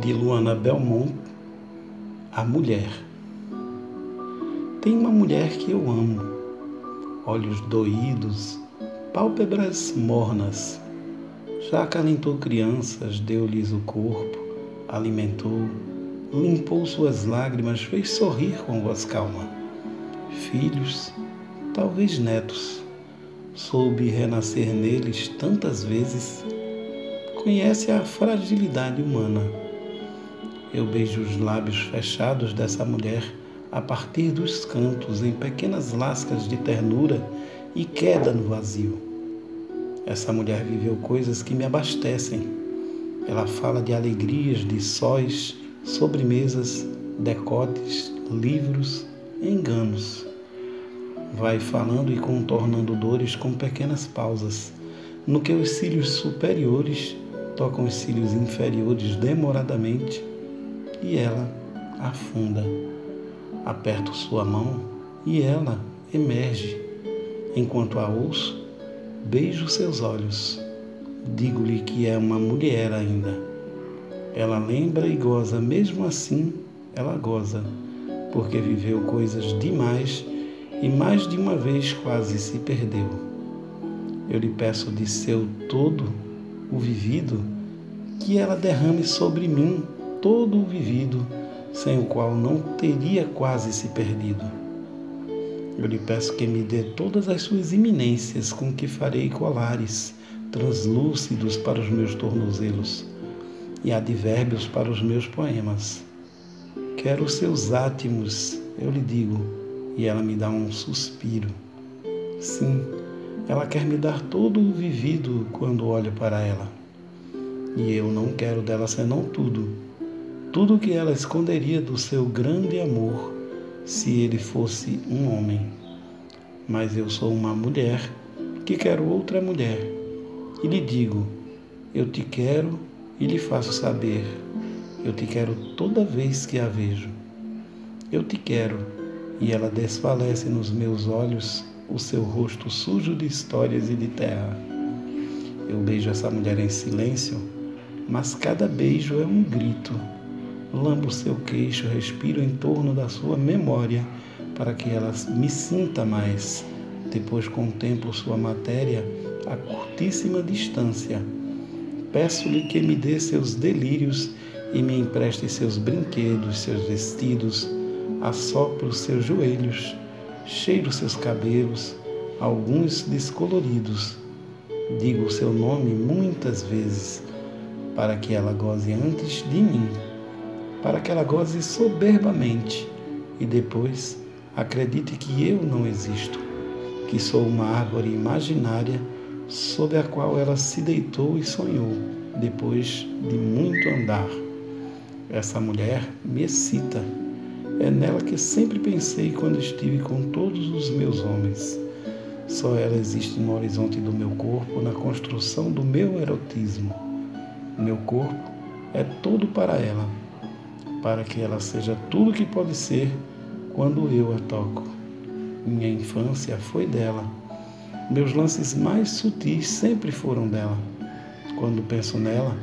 de Luana Belmont, a mulher. Tem uma mulher que eu amo, olhos doídos, pálpebras mornas. Já acalentou crianças, deu-lhes o corpo, alimentou, limpou suas lágrimas, fez sorrir com voz calma. Filhos, talvez netos, soube renascer neles tantas vezes conhece a fragilidade humana. Eu beijo os lábios fechados dessa mulher a partir dos cantos em pequenas lascas de ternura e queda no vazio. Essa mulher viveu coisas que me abastecem. Ela fala de alegrias, de sóis, sobremesas, decotes, livros, enganos. Vai falando e contornando dores com pequenas pausas, no que os cílios superiores tocam os cílios inferiores demoradamente e ela afunda. Aperto sua mão e ela emerge. Enquanto a ouço, beijo seus olhos. Digo-lhe que é uma mulher ainda. Ela lembra e goza, mesmo assim, ela goza, porque viveu coisas demais e mais de uma vez quase se perdeu. Eu lhe peço de seu todo o vivido, que ela derrame sobre mim todo o vivido, sem o qual não teria quase se perdido. Eu lhe peço que me dê todas as suas iminências com que farei colares translúcidos para os meus tornozelos e advérbios para os meus poemas. Quero seus átimos, eu lhe digo, e ela me dá um suspiro. Sim, ela quer me dar todo o vivido quando olho para ela. E eu não quero dela senão tudo. Tudo que ela esconderia do seu grande amor se ele fosse um homem. Mas eu sou uma mulher que quero outra mulher. E lhe digo: Eu te quero e lhe faço saber. Eu te quero toda vez que a vejo. Eu te quero, e ela desfalece nos meus olhos o seu rosto sujo de histórias e de terra. Eu beijo essa mulher em silêncio, mas cada beijo é um grito. Lambo seu queixo, respiro em torno da sua memória para que ela me sinta mais. Depois contemplo sua matéria a curtíssima distância. Peço-lhe que me dê seus delírios e me empreste seus brinquedos, seus vestidos, assopro seus joelhos cheiro seus cabelos, alguns descoloridos. Digo seu nome muitas vezes, para que ela goze antes de mim, para que ela goze soberbamente e depois acredite que eu não existo, que sou uma árvore imaginária sob a qual ela se deitou e sonhou depois de muito andar. Essa mulher me excita é nela que sempre pensei quando estive com todos os meus homens. Só ela existe no horizonte do meu corpo, na construção do meu erotismo. Meu corpo é tudo para ela, para que ela seja tudo que pode ser quando eu a toco. Minha infância foi dela. Meus lances mais sutis sempre foram dela. Quando penso nela,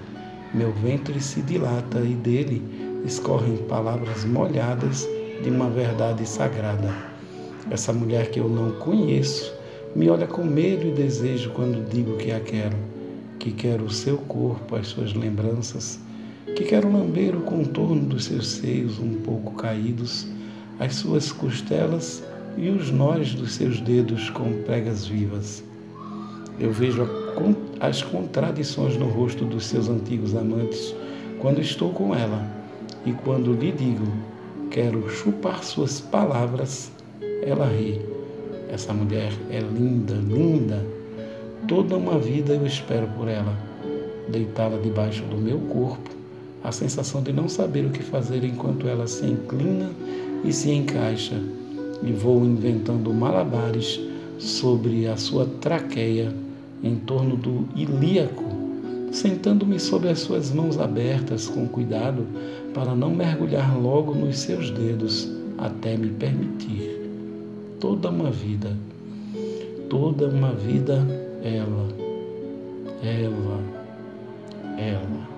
meu ventre se dilata e dele escorrem palavras molhadas de uma verdade sagrada. Essa mulher que eu não conheço me olha com medo e desejo quando digo que a quero, que quero o seu corpo, as suas lembranças, que quero lamber o contorno dos seus seios um pouco caídos, as suas costelas e os nós dos seus dedos com pregas vivas. Eu vejo as contradições no rosto dos seus antigos amantes quando estou com ela e quando lhe digo, quero chupar suas palavras, ela ri. Essa mulher é linda, linda. Toda uma vida eu espero por ela. Deitá-la debaixo do meu corpo, a sensação de não saber o que fazer enquanto ela se inclina e se encaixa, e vou inventando malabares sobre a sua traqueia em torno do ilíaco sentando-me sobre as suas mãos abertas com cuidado para não mergulhar logo nos seus dedos até me permitir. Toda uma vida, toda uma vida, ela, ela, ela.